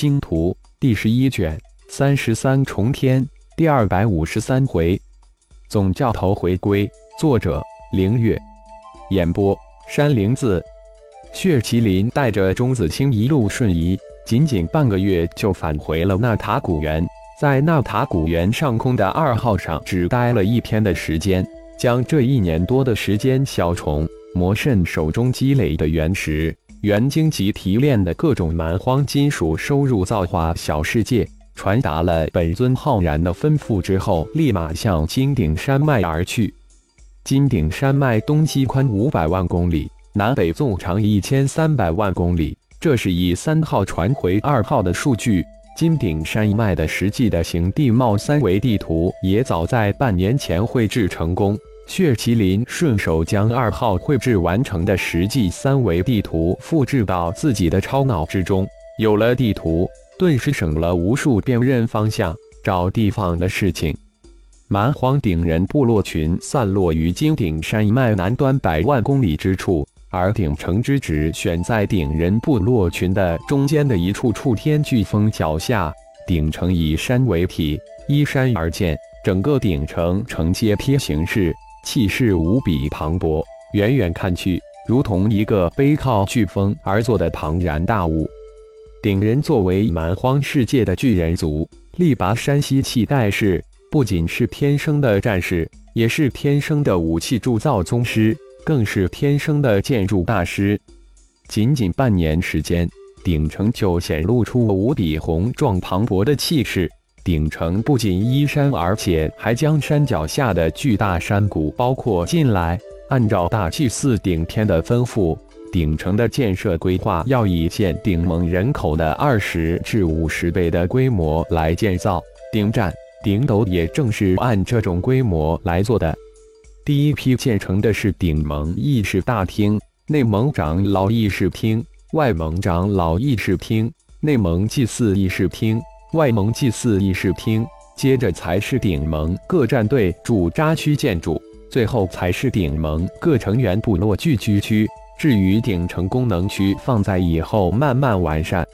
星图》第十一卷三十三重天第二百五十三回，总教头回归。作者：凌月。演播：山灵子。血麒麟带着钟子清一路瞬移，仅仅半个月就返回了纳塔古原。在纳塔古原上空的二号上，只待了一天的时间，将这一年多的时间，小虫魔圣手中积累的原石。元晶级提炼的各种蛮荒金属收入造化小世界，传达了本尊浩然的吩咐之后，立马向金顶山脉而去。金顶山脉东西宽五百万公里，南北纵长一千三百万公里。这是以三号传回二号的数据。金顶山脉的实际的形地貌三维地图也早在半年前绘制成功。血麒麟顺手将二号绘制完成的实际三维地图复制到自己的超脑之中，有了地图，顿时省了无数辨认方向、找地方的事情。蛮荒顶人部落群散落于金顶山脉南端百万公里之处，而顶城之址选在顶人部落群的中间的一处触天巨峰脚下。顶城以山为体，依山而建，整个顶城呈阶梯形式。气势无比磅礴，远远看去，如同一个背靠巨峰而坐的庞然大物。顶人作为蛮荒世界的巨人族，力拔山兮气盖世，不仅是天生的战士，也是天生的武器铸造宗师，更是天生的建筑大师。仅仅半年时间，顶城就显露出无比宏壮磅礴的气势。顶城不仅依山，而且还将山脚下的巨大山谷包括进来。按照大祭司顶天的吩咐，顶城的建设规划要以现顶盟人口的二十至五十倍的规模来建造。顶站、顶斗也正是按这种规模来做的。第一批建成的是顶盟议事大厅、内盟长老议事厅、外盟长老议事厅、内盟祭祀议事厅。外盟祭祀议事厅，接着才是顶盟各战队驻扎区建筑，最后才是顶盟各成员部落聚居区。至于顶城功能区，放在以后慢慢完善。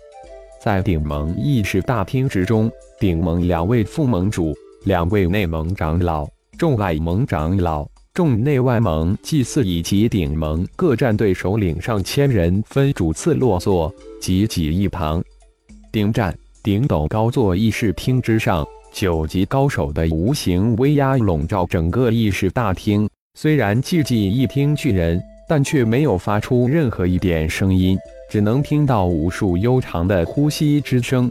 在顶盟议事大厅之中，顶盟两位副盟主、两位内盟长老、众外盟长老、众内外盟祭祀以及顶盟各战队首领上千人分主次落座，挤挤一旁。顶战。顶斗高坐议事厅之上，九级高手的无形威压笼罩整个议事大厅。虽然寂寂一厅巨人，但却没有发出任何一点声音，只能听到无数悠长的呼吸之声。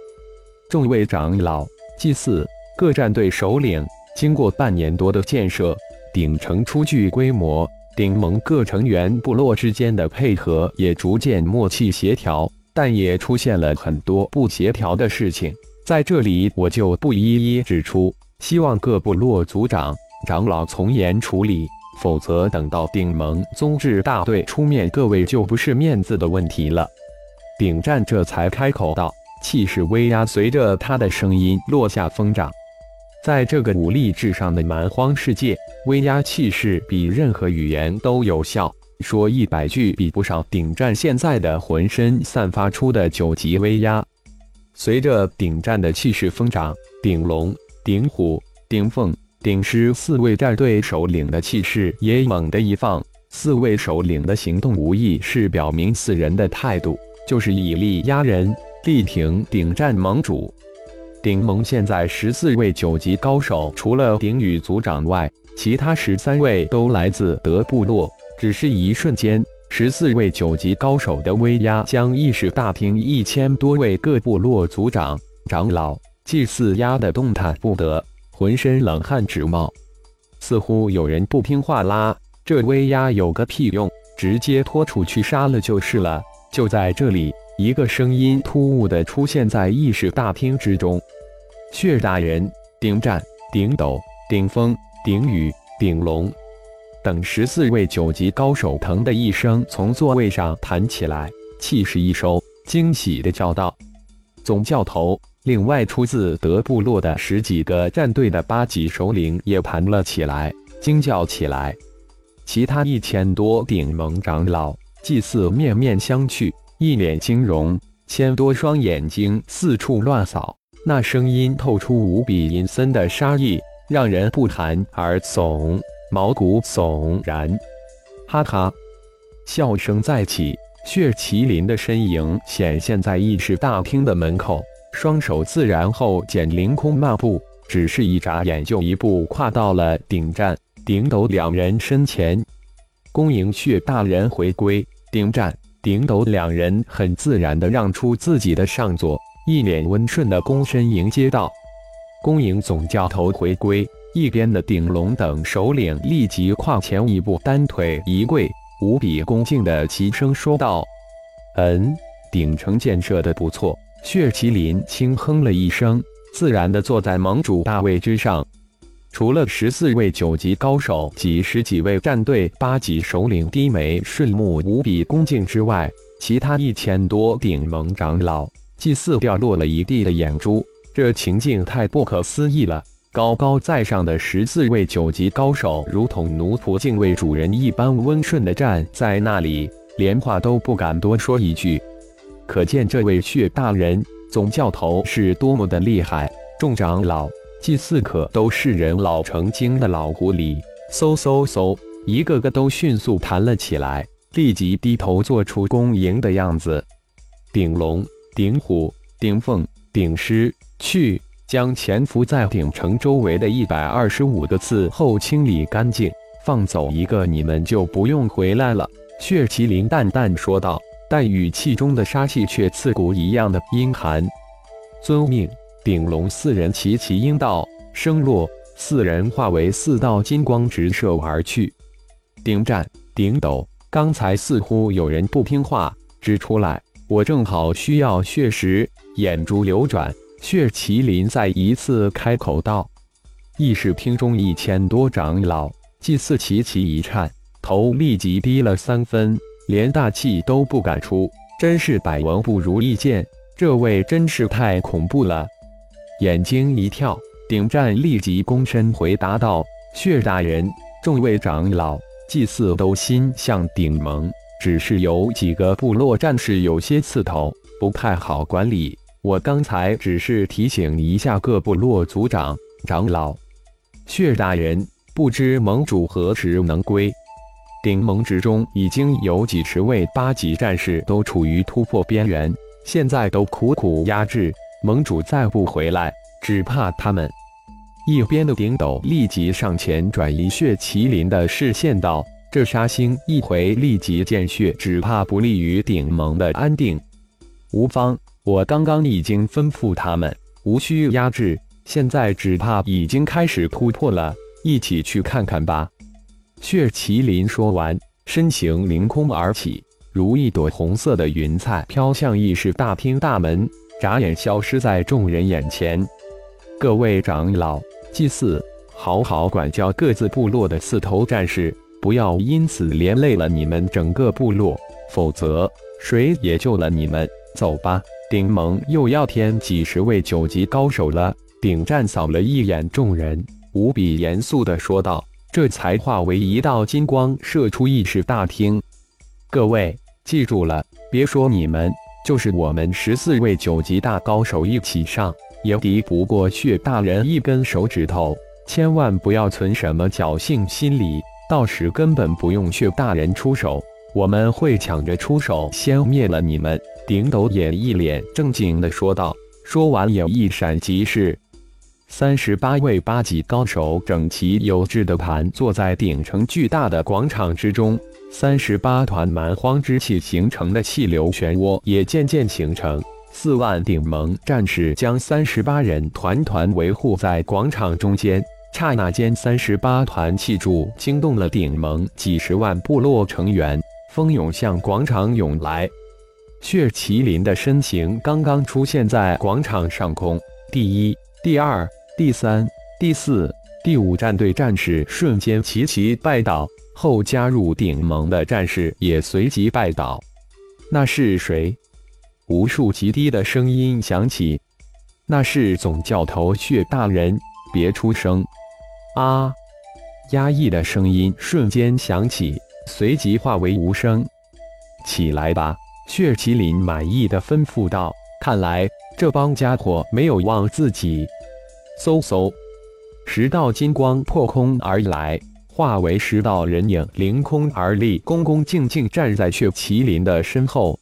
众位长老、祭祀、各战队首领，经过半年多的建设，顶城初具规模，顶盟各成员部落之间的配合也逐渐默契协调。但也出现了很多不协调的事情，在这里我就不一一指出，希望各部落族长、长老从严处理，否则等到顶盟宗治大队出面，各位就不是面子的问题了。顶战这才开口道，气势威压随着他的声音落下疯长。在这个武力至上的蛮荒世界，威压气势比任何语言都有效。说一百句比不上顶战现在的浑身散发出的九级威压。随着顶战的气势疯长，顶龙、顶虎、顶凤、顶狮四位战队首领的气势也猛地一放。四位首领的行动无疑是表明四人的态度，就是以力压人，力挺顶战盟主。顶盟现在十四位九级高手，除了顶羽族长外，其他十三位都来自德部落。只是一瞬间，十四位九级高手的威压将议事大厅一千多位各部落族长、长老、祭祀压得动弹不得，浑身冷汗直冒。似乎有人不听话啦！这威压有个屁用，直接拖出去杀了就是了。就在这里，一个声音突兀地出现在议事大厅之中：“血大人，顶战、顶斗、顶风、顶雨、顶龙。”等十四位九级高手，腾的一声从座位上弹起来，气势一收，惊喜的叫道：“总教头！”另外，出自德部落的十几个战队的八级首领也盘了起来，惊叫起来。其他一千多顶盟长老、祭祀面面相觑，一脸惊容。千多双眼睛四处乱扫，那声音透出无比阴森的杀意，让人不寒而悚，毛骨悚然。哈哈，笑声再起，血麒麟的身影显现在议事大厅的门口，双手自然后减凌空漫步，只是一眨眼就一步跨到了顶战、顶斗两人身前，恭迎血大人回归。顶战。顶斗两人很自然的让出自己的上座，一脸温顺的躬身迎接道：“恭迎总教头回归。”一边的顶龙等首领立即跨前一步，单腿一跪，无比恭敬地齐声说道：“嗯，顶城建设的不错。”血麒麟轻哼了一声，自然地坐在盟主大位之上。除了十四位九级高手及十几位战队八级首领低眉顺目、无比恭敬之外，其他一千多顶盟长老、祭祀掉落了一地的眼珠。这情境太不可思议了！高高在上的十四位九级高手，如同奴仆敬畏主人一般温顺地站在那里，连话都不敢多说一句。可见这位血大人总教头是多么的厉害！众长老。祭祀可都是人老成精的老狐狸，嗖嗖嗖，一个个都迅速弹了起来，立即低头做出恭迎的样子。顶龙、顶虎、顶凤、顶狮，去将潜伏在顶城周围的一百二十五个刺后清理干净，放走一个，你们就不用回来了。血麒麟淡淡说道，但语气中的杀气却刺骨一样的阴寒。遵命。顶龙四人齐齐应道，声落，四人化为四道金光直射而去。顶战、顶斗，刚才似乎有人不听话，指出来，我正好需要血石。眼珠流转，血麒麟再一次开口道：“议事厅中一千多长老、祭祀齐齐一颤，头立即低了三分，连大气都不敢出。真是百闻不如一见，这位真是太恐怖了。”眼睛一跳，顶战立即躬身回答道：“血大人，众位长老、祭祀都心向顶盟，只是有几个部落战士有些刺头，不太好管理。我刚才只是提醒一下各部落族长、长老。血大人，不知盟主何时能归？顶盟之中已经有几十位八级战士都处于突破边缘，现在都苦苦压制。”盟主再不回来，只怕他们。一边的顶斗立即上前转移血麒麟的视线，道：“这杀星一回立即见血，只怕不利于顶盟的安定。”吴方，我刚刚已经吩咐他们，无需压制。现在只怕已经开始突破了，一起去看看吧。血麒麟说完，身形凌空而起，如一朵红色的云彩飘向议事大厅大门。眨眼消失在众人眼前。各位长老、祭祀，好好管教各自部落的四头战士，不要因此连累了你们整个部落，否则谁也救了你们。走吧，顶盟又要添几十位九级高手了。顶战扫了一眼众人，无比严肃地说道，这才化为一道金光射出议事大厅。各位记住了，别说你们。就是我们十四位九级大高手一起上，也敌不过血大人一根手指头。千万不要存什么侥幸心理，到时根本不用血大人出手，我们会抢着出手，先灭了你们。顶斗也一脸正经的说道，说完也一闪即逝。三十八位八级高手整齐有致的盘坐在顶城巨大的广场之中。三十八团蛮荒之气形成的气流漩涡也渐渐形成，四万顶盟战士将三十八人团团围护在广场中间。刹那间，三十八团气柱惊动了顶盟几十万部落成员，蜂拥向广场涌来。血麒麟的身形刚刚出现在广场上空，第一、第二、第三、第四、第五战队战士瞬间齐齐拜倒。后加入顶盟的战士也随即拜倒。那是谁？无数极低的声音响起。那是总教头血大人，别出声！啊！压抑的声音瞬间响起，随即化为无声。起来吧，血麒麟满意的吩咐道：“看来这帮家伙没有忘自己。”嗖嗖，十道金光破空而来，化为十道人影，凌空而立，恭恭敬敬站在血麒麟的身后。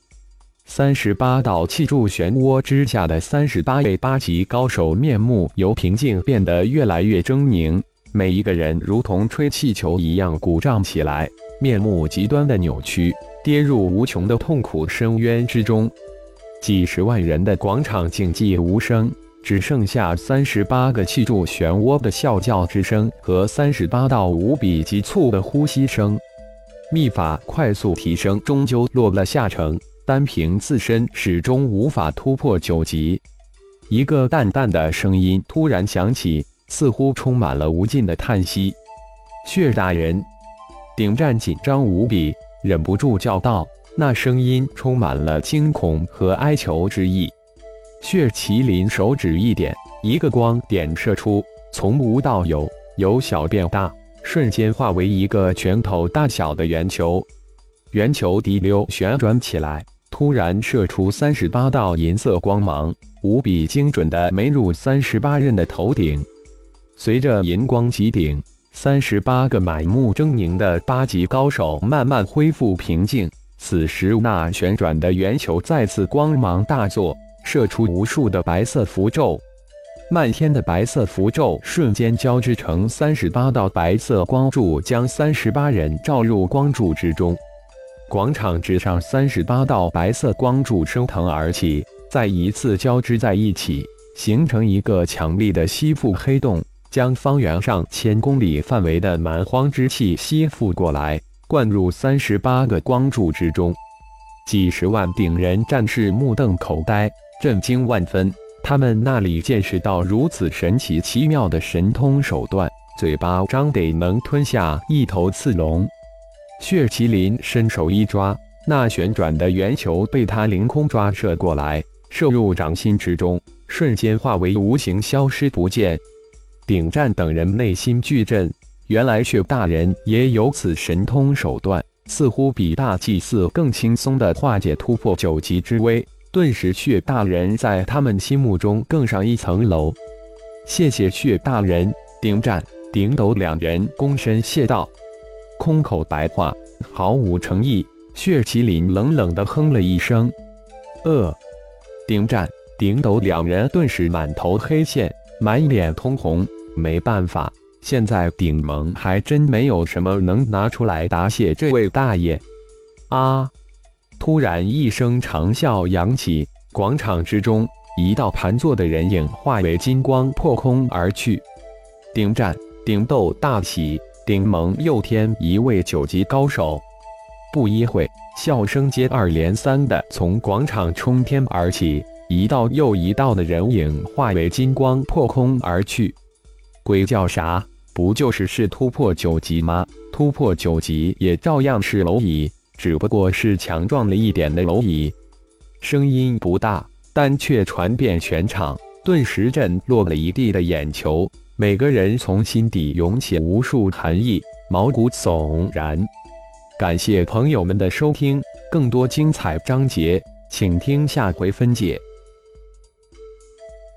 三十八道气柱漩涡之下的三十八位八级高手面目由平静变得越来越狰狞，每一个人如同吹气球一样鼓胀起来，面目极端的扭曲，跌入无穷的痛苦深渊之中。几十万人的广场静寂无声，只剩下三十八个气柱漩涡的啸叫之声和三十八道无比急促的呼吸声。秘法快速提升，终究落了下乘。单凭自身始终无法突破九级。一个淡淡的声音突然响起，似乎充满了无尽的叹息。血大人，顶战紧张无比，忍不住叫道：“那声音充满了惊恐和哀求之意。”血麒麟手指一点，一个光点射出，从无到有，由小变大，瞬间化为一个拳头大小的圆球。圆球滴溜旋转起来。突然射出三十八道银色光芒，无比精准的没入三十八刃的头顶。随着银光极顶，三十八个满目狰狞的八级高手慢慢恢复平静。此时，那旋转的圆球再次光芒大作，射出无数的白色符咒。漫天的白色符咒瞬间交织成三十八道白色光柱，将三十八人罩入光柱之中。广场之上，三十八道白色光柱升腾而起，再一次交织在一起，形成一个强力的吸附黑洞，将方圆上千公里范围的蛮荒之气吸附过来，灌入三十八个光柱之中。几十万顶人战士目瞪口呆，震惊万分。他们那里见识到如此神奇奇妙的神通手段，嘴巴张得能吞下一头刺龙。血麒麟伸手一抓，那旋转的圆球被他凌空抓射过来，射入掌心之中，瞬间化为无形，消失不见。顶战等人内心巨震，原来血大人也有此神通手段，似乎比大祭司更轻松地化解突破九级之危。顿时，血大人在他们心目中更上一层楼。谢谢血大人，顶战、顶斗两人躬身谢道。空口白话，毫无诚意。血麒麟冷冷地哼了一声：“呃。”顶战、顶斗两人顿时满头黑线，满脸通红。没办法，现在顶盟还真没有什么能拿出来答谢这位大爷。啊！突然一声长啸扬起，广场之中一道盘坐的人影化为金光破空而去。顶战、顶斗大喜。顶盟又添一位九级高手，不一会，笑声接二连三的从广场冲天而起，一道又一道的人影化为金光破空而去。鬼叫啥？不就是是突破九级吗？突破九级也照样是蝼蚁，只不过是强壮了一点的蝼蚁。声音不大，但却传遍全场，顿时震落了一地的眼球。每个人从心底涌起无数寒意，毛骨悚然。感谢朋友们的收听，更多精彩章节，请听下回分解。